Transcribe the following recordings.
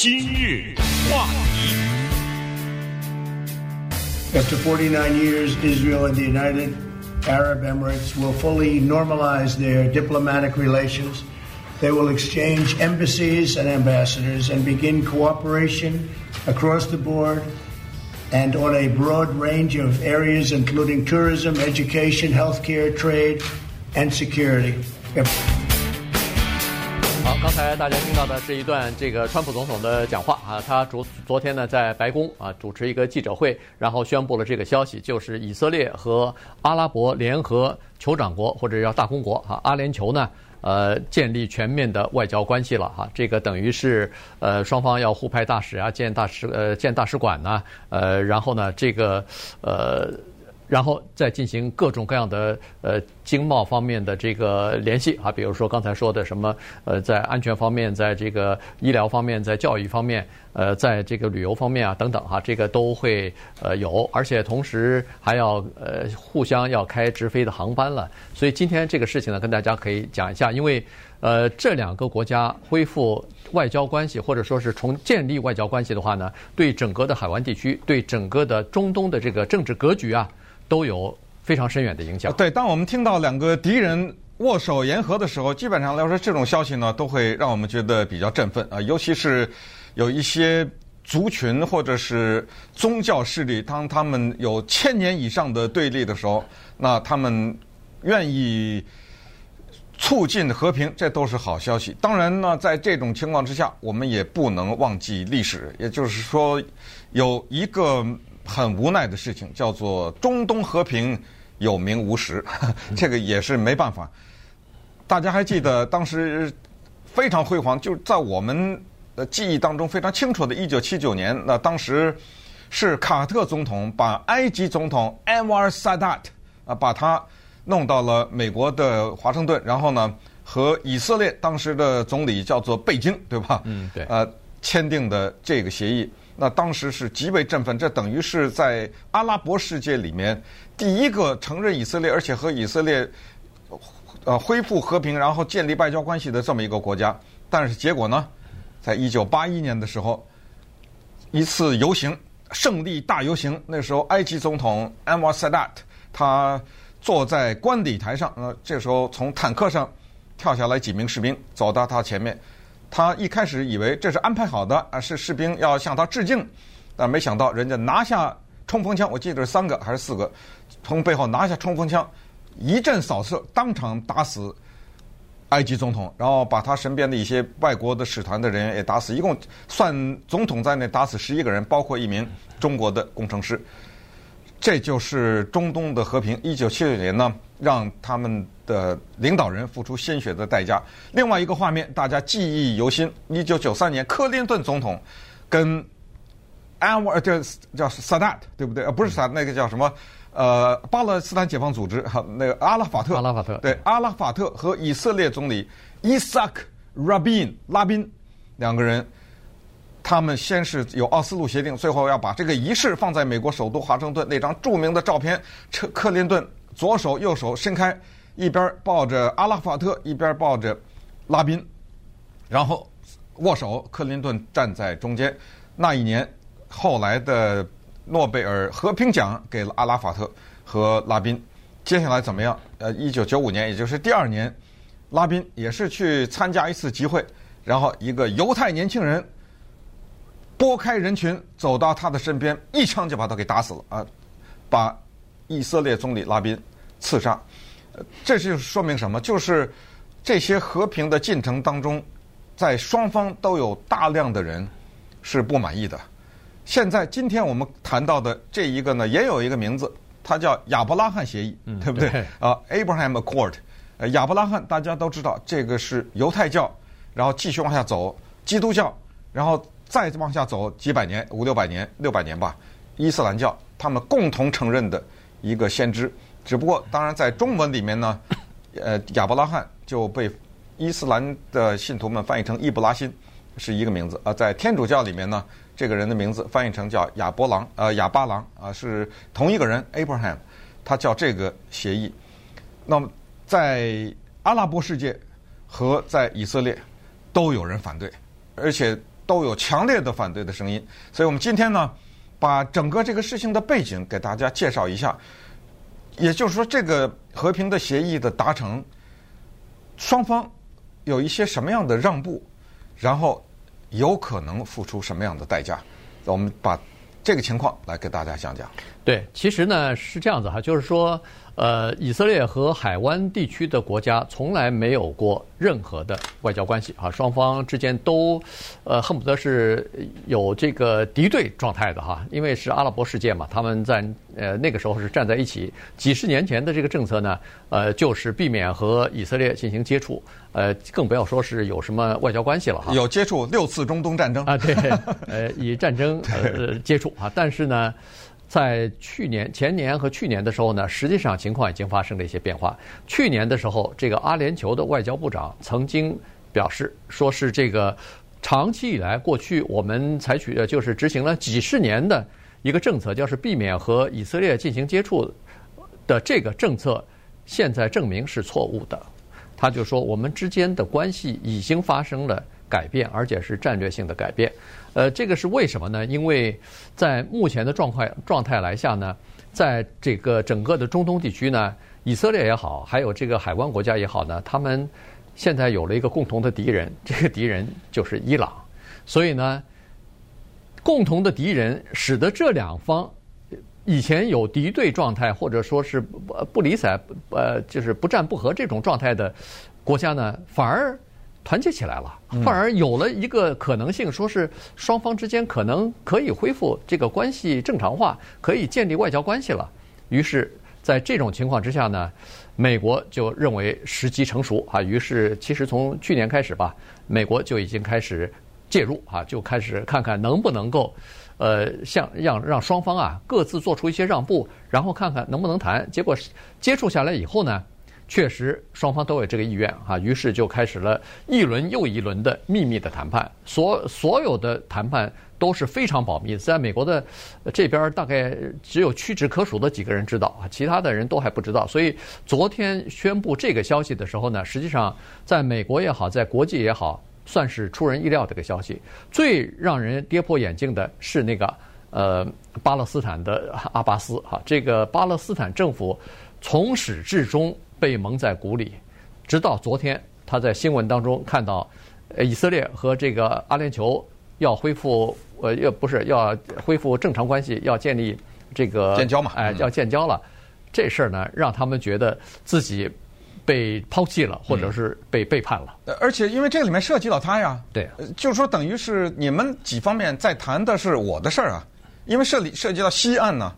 今日话题。After 49 years, Israel and the United Arab Emirates will fully normalize their diplomatic relations. They will exchange embassies and ambassadors and begin cooperation across the board and on a broad range of areas, including tourism, education, healthcare, trade, and security. 好，刚 刚才大家听到的是一段这个川普总统的讲话啊，他昨昨天呢在白宫啊主持一个记者会，然后宣布了这个消息，就是以色列和阿拉伯联合酋长国或者叫大公国哈阿联酋呢。呃，建立全面的外交关系了哈，这个等于是呃双方要互派大使啊，建大使呃建大使馆呐，呃，然后呢这个呃。然后再进行各种各样的呃经贸方面的这个联系啊，比如说刚才说的什么呃，在安全方面，在这个医疗方面，在教育方面，呃，在这个旅游方面啊等等哈，这个都会呃有，而且同时还要呃互相要开直飞的航班了。所以今天这个事情呢，跟大家可以讲一下，因为呃这两个国家恢复外交关系，或者说是重建立外交关系的话呢，对整个的海湾地区，对整个的中东的这个政治格局啊。都有非常深远的影响。对，当我们听到两个敌人握手言和的时候，基本上来说，这种消息呢，都会让我们觉得比较振奋啊。尤其是有一些族群或者是宗教势力，当他们有千年以上的对立的时候，那他们愿意促进和平，这都是好消息。当然呢，在这种情况之下，我们也不能忘记历史，也就是说，有一个。很无奈的事情，叫做中东和平有名无实，这个也是没办法。大家还记得当时非常辉煌，就在我们的记忆当中非常清楚的1979年，那当时是卡特总统把埃及总统安瓦尔萨达特啊，把他弄到了美国的华盛顿，然后呢和以色列当时的总理叫做贝京，对吧？嗯，对。呃，签订的这个协议。那当时是极为振奋，这等于是在阿拉伯世界里面第一个承认以色列，而且和以色列呃恢复和平，然后建立外交关系的这么一个国家。但是结果呢，在一九八一年的时候，一次游行，胜利大游行，那时候埃及总统安瓦萨达特他坐在观礼台上，呃，这时候从坦克上跳下来几名士兵，走到他前面。他一开始以为这是安排好的啊，是士兵要向他致敬，但没想到人家拿下冲锋枪，我记得是三个还是四个，从背后拿下冲锋枪，一阵扫射，当场打死埃及总统，然后把他身边的一些外国的使团的人员也打死，一共算总统在内打死十一个人，包括一名中国的工程师。这就是中东的和平。一九七九年呢，让他们的领导人付出鲜血的代价。另外一个画面，大家记忆犹新。一九九三年，克林顿总统跟安瓦尔这叫萨达特，对不对？呃，不是萨，那个叫什么？呃，巴勒斯坦解放组织哈，那个阿拉法特。阿拉法特。对，阿拉法特和以色列总理伊萨克·拉宾拉宾两个人。他们先是有奥斯陆协定，最后要把这个仪式放在美国首都华盛顿那张著名的照片，克克林顿左手右手伸开，一边抱着阿拉法特，一边抱着拉宾，然后握手，克林顿站在中间。那一年，后来的诺贝尔和平奖给了阿拉法特和拉宾。接下来怎么样？呃，一九九五年，也就是第二年，拉宾也是去参加一次集会，然后一个犹太年轻人。拨开人群，走到他的身边，一枪就把他给打死了啊！把以色列总理拉宾刺杀。这就说明什么？就是这些和平的进程当中，在双方都有大量的人是不满意的。现在今天我们谈到的这一个呢，也有一个名字，它叫亚伯拉罕协议，嗯、对不对？对啊，Abraham Accord。呃，亚伯拉罕大家都知道，这个是犹太教，然后继续往下走，基督教，然后。再往下走几百年，五六百年，六百年吧。伊斯兰教他们共同承认的一个先知，只不过当然在中文里面呢，呃，亚伯拉罕就被伊斯兰的信徒们翻译成易卜拉欣，是一个名字啊。在天主教里面呢，这个人的名字翻译成叫亚伯郎，呃，亚巴郎啊，是同一个人，Abraham，他叫这个协议。那么在阿拉伯世界和在以色列都有人反对，而且。都有强烈的反对的声音。所以我们今天呢，把整个这个事情的背景给大家介绍一下。也就是说，这个和平的协议的达成，双方有一些什么样的让步，然后有可能付出什么样的代价？我们把这个情况来给大家讲讲。对，其实呢是这样子哈，就是说。呃，以色列和海湾地区的国家从来没有过任何的外交关系啊，双方之间都呃恨不得是有这个敌对状态的哈，因为是阿拉伯世界嘛，他们在呃那个时候是站在一起。几十年前的这个政策呢，呃，就是避免和以色列进行接触，呃，更不要说是有什么外交关系了哈。有接触六次中东战争啊，对，呃，以战争呃接触啊，但是呢。在去年、前年和去年的时候呢，实际上情况已经发生了一些变化。去年的时候，这个阿联酋的外交部长曾经表示，说是这个长期以来，过去我们采取的就是执行了几十年的一个政策，就是避免和以色列进行接触的这个政策，现在证明是错误的。他就说，我们之间的关系已经发生了改变，而且是战略性的改变。呃，这个是为什么呢？因为在目前的状况状态来下呢，在这个整个的中东地区呢，以色列也好，还有这个海湾国家也好呢，他们现在有了一个共同的敌人，这个敌人就是伊朗。所以呢，共同的敌人使得这两方以前有敌对状态，或者说是不不理睬，呃，就是不战不和这种状态的国家呢，反而。团结起来了，反而有了一个可能性，说是双方之间可能可以恢复这个关系正常化，可以建立外交关系了。于是，在这种情况之下呢，美国就认为时机成熟啊。于是，其实从去年开始吧，美国就已经开始介入啊，就开始看看能不能够，呃，像让让双方啊各自做出一些让步，然后看看能不能谈。结果接触下来以后呢，确实，双方都有这个意愿啊，于是就开始了一轮又一轮的秘密的谈判。所所有的谈判都是非常保密，在美国的这边大概只有屈指可数的几个人知道啊，其他的人都还不知道。所以昨天宣布这个消息的时候呢，实际上在美国也好，在国际也好，算是出人意料这个消息。最让人跌破眼镜的是那个呃巴勒斯坦的阿巴斯哈，这个巴勒斯坦政府从始至终。被蒙在鼓里，直到昨天，他在新闻当中看到，呃，以色列和这个阿联酋要恢复，呃，要不是要恢复正常关系，要建立这个建交嘛？哎，要建交了，这事儿呢，让他们觉得自己被抛弃了，或者是被背叛了。而且，因为这里面涉及到他呀，对，就是说，等于是你们几方面在谈的是我的事儿啊，因为涉里涉及到西岸呢。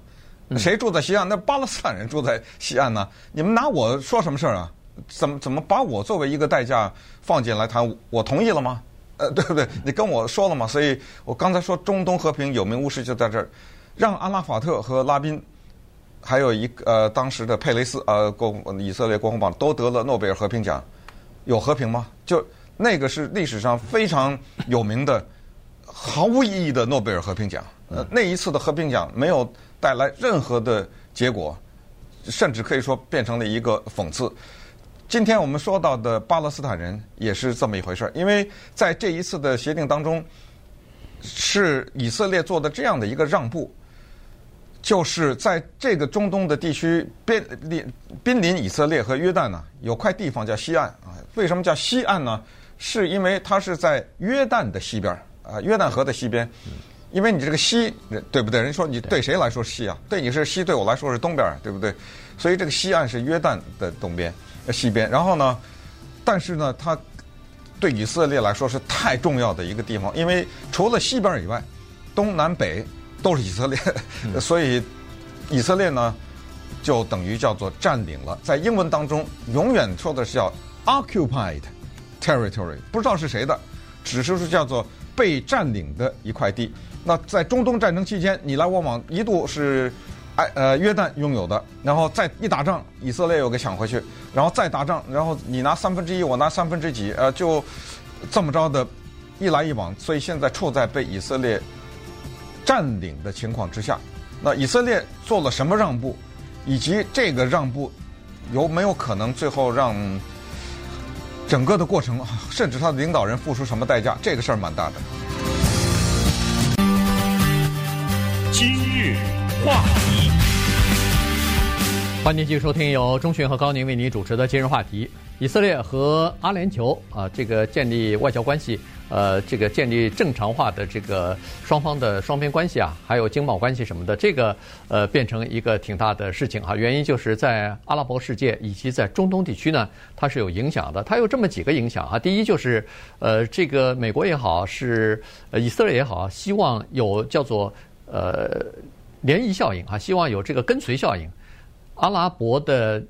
谁住在西岸？那巴勒斯坦人住在西岸呢？你们拿我说什么事儿啊？怎么怎么把我作为一个代价放进来谈？我同意了吗？呃，对不对？你跟我说了吗？所以我刚才说中东和平有名无实就在这儿，让阿拉法特和拉宾，还有一个呃当时的佩雷斯呃国以色列国防部长都得了诺贝尔和平奖，有和平吗？就那个是历史上非常有名的毫无意义的诺贝尔和平奖。呃，那一次的和平奖没有。带来任何的结果，甚至可以说变成了一个讽刺。今天我们说到的巴勒斯坦人也是这么一回事儿，因为在这一次的协定当中，是以色列做的这样的一个让步，就是在这个中东的地区边临、濒临以色列和约旦呢，有块地方叫西岸啊。为什么叫西岸呢？是因为它是在约旦的西边啊，约旦河的西边。因为你这个西，对不对？人说你对谁来说是西啊？对你是西，对我来说是东边，对不对？所以这个西岸是约旦的东边、西边。然后呢，但是呢，它对以色列来说是太重要的一个地方，因为除了西边以外，东南北都是以色列，所以以色列呢就等于叫做占领了。在英文当中，永远说的是叫 occupied territory，不知道是谁的，只是说叫做被占领的一块地。那在中东战争期间，你来我往，一度是，哎呃约旦拥有的，然后再一打仗，以色列又给抢回去，然后再打仗，然后你拿三分之一，我拿三分之几，呃，就这么着的，一来一往，所以现在处在被以色列占领的情况之下。那以色列做了什么让步，以及这个让步有没有可能最后让整个的过程，甚至他的领导人付出什么代价？这个事儿蛮大的。今日话题，欢迎继续收听由钟迅和高宁为您主持的今日话题。以色列和阿联酋啊，这个建立外交关系，呃，这个建立正常化的这个双方的双边关系啊，还有经贸关系什么的，这个呃，变成一个挺大的事情哈。原因就是在阿拉伯世界以及在中东地区呢，它是有影响的。它有这么几个影响哈。第一就是呃，这个美国也好，是以色列也好，希望有叫做呃涟漪效应啊，希望有这个跟随效应。阿拉伯的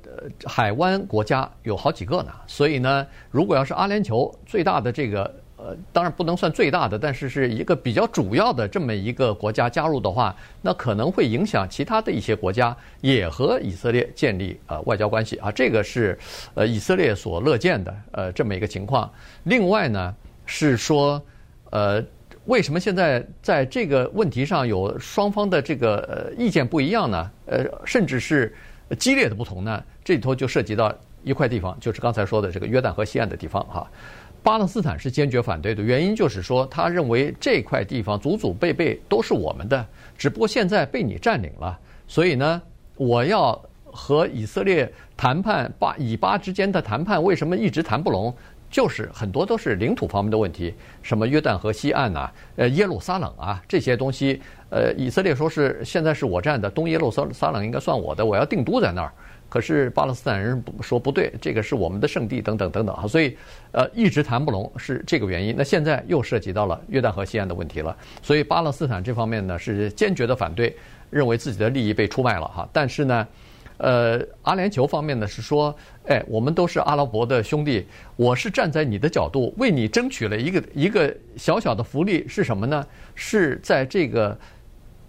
海湾国家有好几个呢，所以呢，如果要是阿联酋最大的这个，呃，当然不能算最大的，但是是一个比较主要的这么一个国家加入的话，那可能会影响其他的一些国家也和以色列建立呃外交关系啊，这个是呃以色列所乐见的呃这么一个情况。另外呢，是说呃。为什么现在在这个问题上有双方的这个呃意见不一样呢？呃，甚至是激烈的不同呢？这里头就涉及到一块地方，就是刚才说的这个约旦河西岸的地方哈。巴勒斯坦是坚决反对的，原因就是说他认为这块地方祖祖辈辈都是我们的，只不过现在被你占领了，所以呢，我要和以色列谈判，巴以巴之间的谈判为什么一直谈不拢？就是很多都是领土方面的问题，什么约旦河西岸呐，呃，耶路撒冷啊这些东西，呃，以色列说是现在是我占的，东耶路撒撒冷应该算我的，我要定都在那儿。可是巴勒斯坦人说不对，这个是我们的圣地，等等等等啊，所以呃一直谈不拢是这个原因。那现在又涉及到了约旦河西岸的问题了，所以巴勒斯坦这方面呢是坚决的反对，认为自己的利益被出卖了哈。但是呢。呃，阿联酋方面呢是说，哎，我们都是阿拉伯的兄弟，我是站在你的角度为你争取了一个一个小小的福利是什么呢？是在这个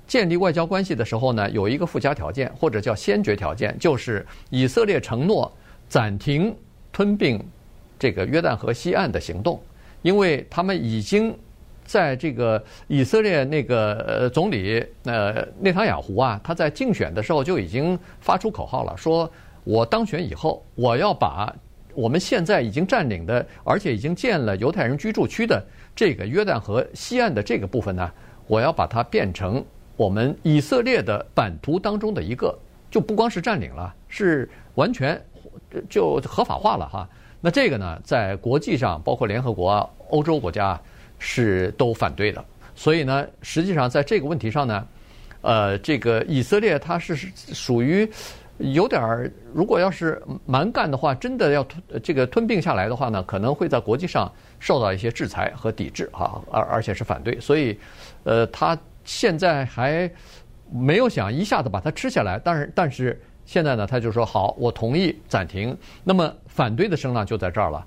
建立外交关系的时候呢，有一个附加条件或者叫先决条件，就是以色列承诺暂停吞并这个约旦河西岸的行动，因为他们已经。在这个以色列那个呃总理呃内塔雅胡啊，他在竞选的时候就已经发出口号了，说我当选以后，我要把我们现在已经占领的，而且已经建了犹太人居住区的这个约旦河西岸的这个部分呢，我要把它变成我们以色列的版图当中的一个，就不光是占领了，是完全就合法化了哈。那这个呢，在国际上，包括联合国啊、欧洲国家。是都反对的，所以呢，实际上在这个问题上呢，呃，这个以色列它是属于有点儿，如果要是蛮干的话，真的要吞这个吞并下来的话呢，可能会在国际上受到一些制裁和抵制啊，而而且是反对，所以，呃，他现在还没有想一下子把它吃下来，但是但是现在呢，他就说好，我同意暂停，那么反对的声浪就在这儿了。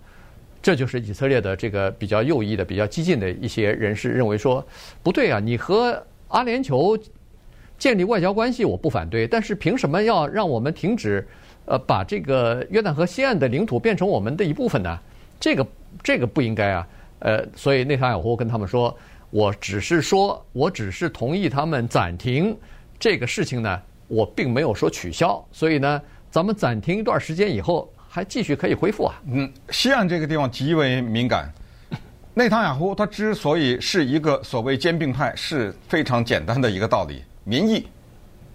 这就是以色列的这个比较右翼的、比较激进的一些人士认为说，不对啊，你和阿联酋建立外交关系，我不反对，但是凭什么要让我们停止，呃，把这个约旦河西岸的领土变成我们的一部分呢？这个这个不应该啊，呃，所以内塔尼亚胡跟他们说，我只是说，我只是同意他们暂停这个事情呢，我并没有说取消，所以呢，咱们暂停一段时间以后。还继续可以恢复啊？嗯，西岸这个地方极为敏感。内塔尼亚胡他之所以是一个所谓兼并派，是非常简单的一个道理：民意。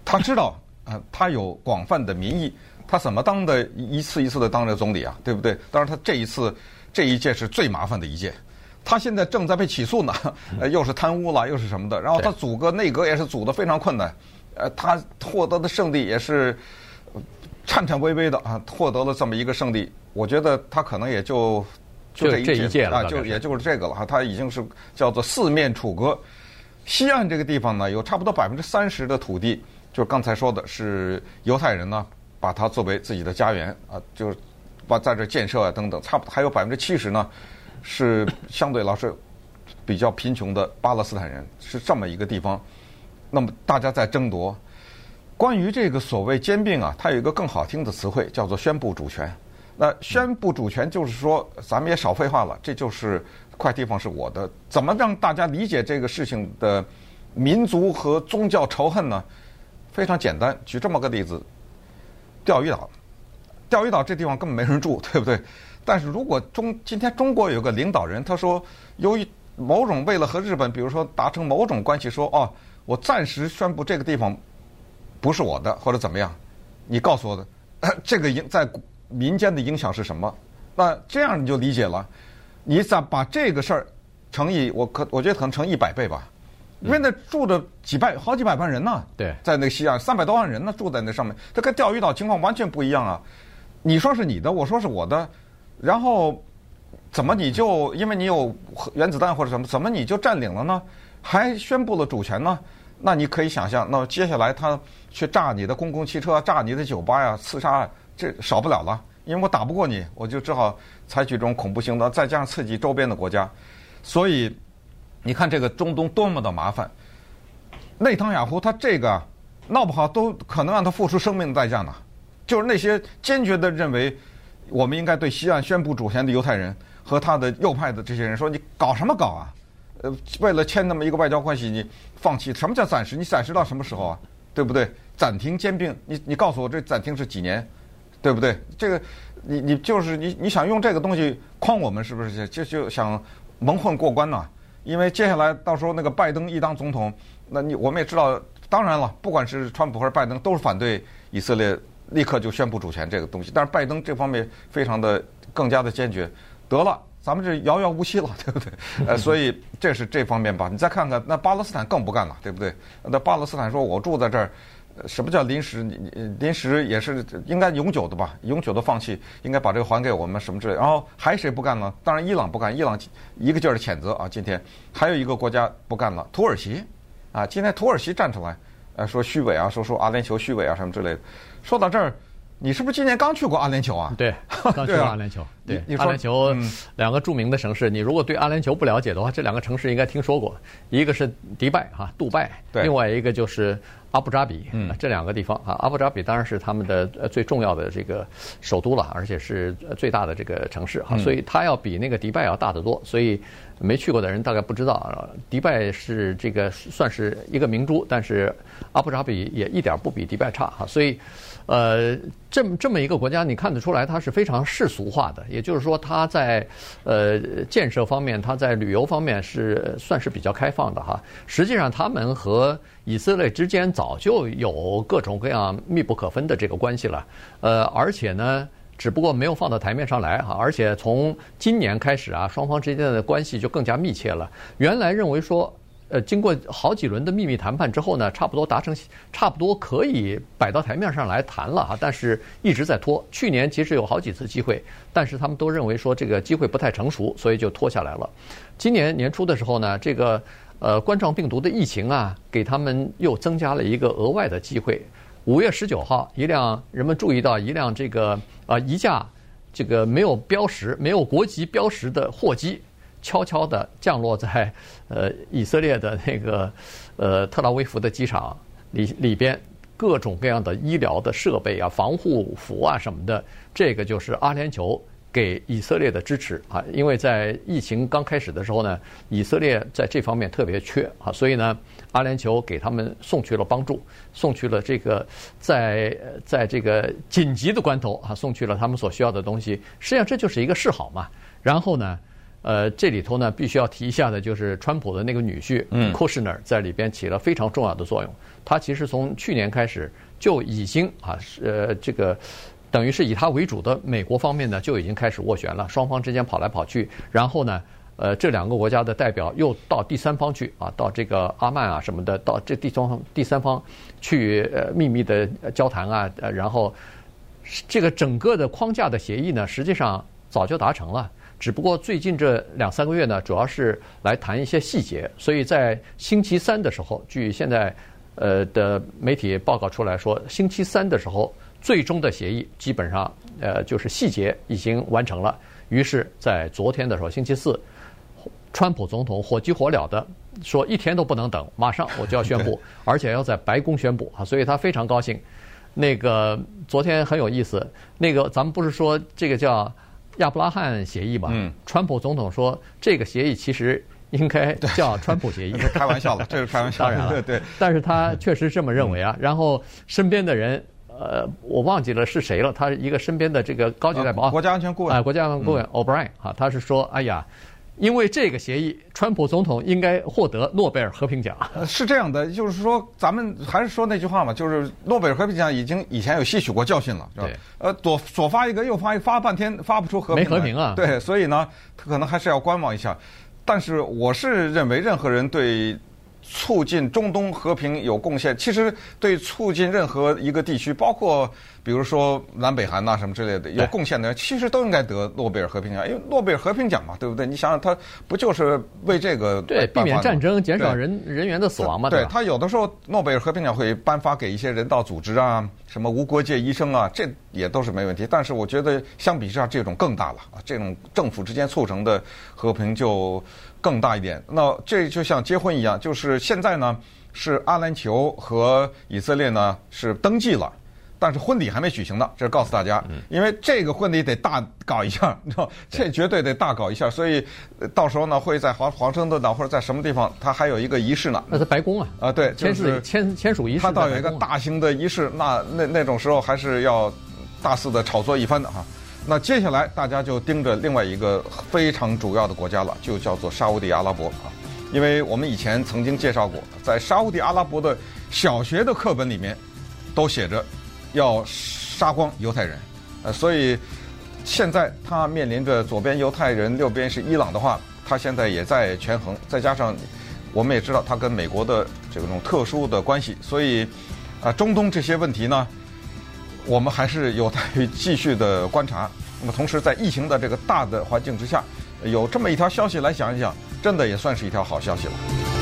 他知道啊，他有广泛的民意，他怎么当的一次一次的当着总理啊？对不对？当然，他这一次这一届是最麻烦的一届。他现在正在被起诉呢，呃，又是贪污了，又是什么的。然后他组个内阁也是组得非常困难。呃，他获得的胜利也是。颤颤巍巍的啊，获得了这么一个胜利，我觉得他可能也就就这一届啊，就也就是这个了哈。他已经是叫做四面楚歌。西岸这个地方呢，有差不多百分之三十的土地，就是刚才说的是犹太人呢，把它作为自己的家园啊，就是把在这建设啊等等。差不多还有百分之七十呢，是相对来说比较贫穷的巴勒斯坦人，是这么一个地方。那么大家在争夺。关于这个所谓兼并啊，它有一个更好听的词汇，叫做宣布主权。那宣布主权就是说，咱们也少废话了，这就是块地方是我的。怎么让大家理解这个事情的民族和宗教仇恨呢？非常简单，举这么个例子：钓鱼岛。钓鱼岛这地方根本没人住，对不对？但是如果中今天中国有个领导人，他说由于某种为了和日本，比如说达成某种关系，说哦，我暂时宣布这个地方。不是我的或者怎么样，你告诉我的，这个影在民间的影响是什么？那这样你就理解了。你咋把这个事儿乘以我可我觉得可能乘一百倍吧，因为那住着几百好几百万人呢，对，在那个西岸三百多万人呢住在那上面，这跟钓鱼岛情况完全不一样啊。你说是你的，我说是我的，然后怎么你就因为你有原子弹或者什么，怎么你就占领了呢？还宣布了主权呢？那你可以想象，那接下来他去炸你的公共汽车、炸你的酒吧呀、刺杀，这少不了了。因为我打不过你，我就只好采取这种恐怖行动，再加上刺激周边的国家，所以你看这个中东多么的麻烦。内塔尼亚胡他这个闹不好都可能让他付出生命的代价呢。就是那些坚决的认为我们应该对西岸宣布主权的犹太人和他的右派的这些人说：“你搞什么搞啊？呃，为了签那么一个外交关系，你放弃？什么叫暂时？你暂时到什么时候啊？对不对？暂停兼并？你你告诉我这暂停是几年？对不对？这个你你就是你你想用这个东西诓我们是不是？就就想蒙混过关呢？因为接下来到时候那个拜登一当总统，那你我们也知道，当然了，不管是川普还是拜登，都是反对以色列。”立刻就宣布主权这个东西，但是拜登这方面非常的更加的坚决。得了，咱们这遥遥无期了，对不对？呃，所以这是这方面吧。你再看看那巴勒斯坦更不干了，对不对？那巴勒斯坦说：“我住在这儿，什么叫临时？临时也是应该永久的吧？永久的放弃，应该把这个还给我们什么之类。”然后还谁不干呢？当然伊朗不干，伊朗一个劲儿的谴责啊。今天还有一个国家不干了，土耳其啊。今天土耳其站出来，呃，说虚伪啊，说说阿联酋虚伪啊什么之类的。说到这儿，你是不是今年刚去过阿联酋啊？对，刚去过阿联酋。对，阿联酋两个著名的城市，你如果对阿联酋不了解的话，这两个城市应该听说过。一个是迪拜哈，杜拜；另外一个就是阿布扎比。嗯，这两个地方啊，阿布扎比当然是他们的最重要的这个首都了，而且是最大的这个城市哈，所以它要比那个迪拜要大得多。所以没去过的人大概不知道，迪拜是这个算是一个明珠，但是阿布扎比也一点不比迪拜差哈，所以。呃，这么这么一个国家，你看得出来，它是非常世俗化的。也就是说，它在呃建设方面，它在旅游方面是算是比较开放的哈。实际上，他们和以色列之间早就有各种各样密不可分的这个关系了。呃，而且呢，只不过没有放到台面上来哈。而且从今年开始啊，双方之间的关系就更加密切了。原来认为说。呃，经过好几轮的秘密谈判之后呢，差不多达成，差不多可以摆到台面上来谈了哈，但是一直在拖。去年其实有好几次机会，但是他们都认为说这个机会不太成熟，所以就拖下来了。今年年初的时候呢，这个呃冠状病毒的疫情啊，给他们又增加了一个额外的机会。五月十九号，一辆人们注意到一辆这个呃一架这个没有标识、没有国籍标识的货机。悄悄地降落在呃以色列的那个呃特拉维夫的机场里里边，各种各样的医疗的设备啊、防护服啊什么的，这个就是阿联酋给以色列的支持啊。因为在疫情刚开始的时候呢，以色列在这方面特别缺啊，所以呢，阿联酋给他们送去了帮助，送去了这个在在这个紧急的关头啊，送去了他们所需要的东西。实际上这就是一个示好嘛。然后呢，呃，这里头呢，必须要提一下的，就是川普的那个女婿 cosner 在里边起了非常重要的作用。他其实从去年开始就已经啊，呃，这个等于是以他为主的美国方面呢，就已经开始斡旋了。双方之间跑来跑去，然后呢，呃，这两个国家的代表又到第三方去啊，到这个阿曼啊什么的，到这第三方第三方去呃秘密的交谈啊，呃，然后这个整个的框架的协议呢，实际上早就达成了。只不过最近这两三个月呢，主要是来谈一些细节。所以在星期三的时候，据现在呃的媒体报告出来说，星期三的时候，最终的协议基本上呃就是细节已经完成了。于是，在昨天的时候，星期四，川普总统火急火燎的说，一天都不能等，马上我就要宣布，而且要在白宫宣布啊，所以他非常高兴。那个昨天很有意思，那个咱们不是说这个叫。亚伯拉罕协议吧，嗯，川普总统说这个协议其实应该叫川普协议，开玩笑了，这是开玩笑，当然了，对对。但是他确实这么认为啊。然后身边的人，呃，我忘记了是谁了，他一个身边的这个高级代表，国家安全顾问，啊，国家安全顾问 O'Brien 啊，他是说，哎呀，因为这个协议，川普总统应该获得诺贝尔和平奖。呃，是这样的，就是说，咱们还是说那句话嘛，就是诺贝尔和平奖已经以前有吸取过教训了，是吧？对。呃，左左发一个，右发一个，发半天发不出和平。没和平啊。对，所以呢，他可能还是要观望一下。但是我是认为，任何人对。促进中东和平有贡献，其实对促进任何一个地区，包括比如说南北韩呐什么之类的有贡献的人，其实都应该得诺贝尔和平奖，因为诺贝尔和平奖嘛，对不对？你想想，他不就是为这个对避免战争、减少人人员的死亡嘛？对，他有的时候诺贝尔和平奖会颁发给一些人道组织啊，什么无国界医生啊，这也都是没问题。但是我觉得相比之下，这种更大了啊，这种政府之间促成的和平就。更大一点，那这就像结婚一样，就是现在呢是阿联酋和以色列呢是登记了，但是婚礼还没举行呢。这告诉大家，因为这个婚礼得大搞一下，你知道，这绝对得大搞一下，所以到时候呢会在华华盛顿呢或者在什么地方，它还有一个仪式呢。那是白宫啊。啊，对，签字签签署仪式。它倒有一个大型的仪式，那那那种时候还是要大肆的炒作一番的哈。那接下来大家就盯着另外一个非常主要的国家了，就叫做沙乌地阿拉伯啊，因为我们以前曾经介绍过，在沙乌地阿拉伯的小学的课本里面，都写着要杀光犹太人，呃，所以现在他面临着左边犹太人，右边是伊朗的话，他现在也在权衡，再加上我们也知道他跟美国的这种特殊的关系，所以啊，中东这些问题呢。我们还是有待于继续的观察。那么，同时在疫情的这个大的环境之下，有这么一条消息来想一想，真的也算是一条好消息了。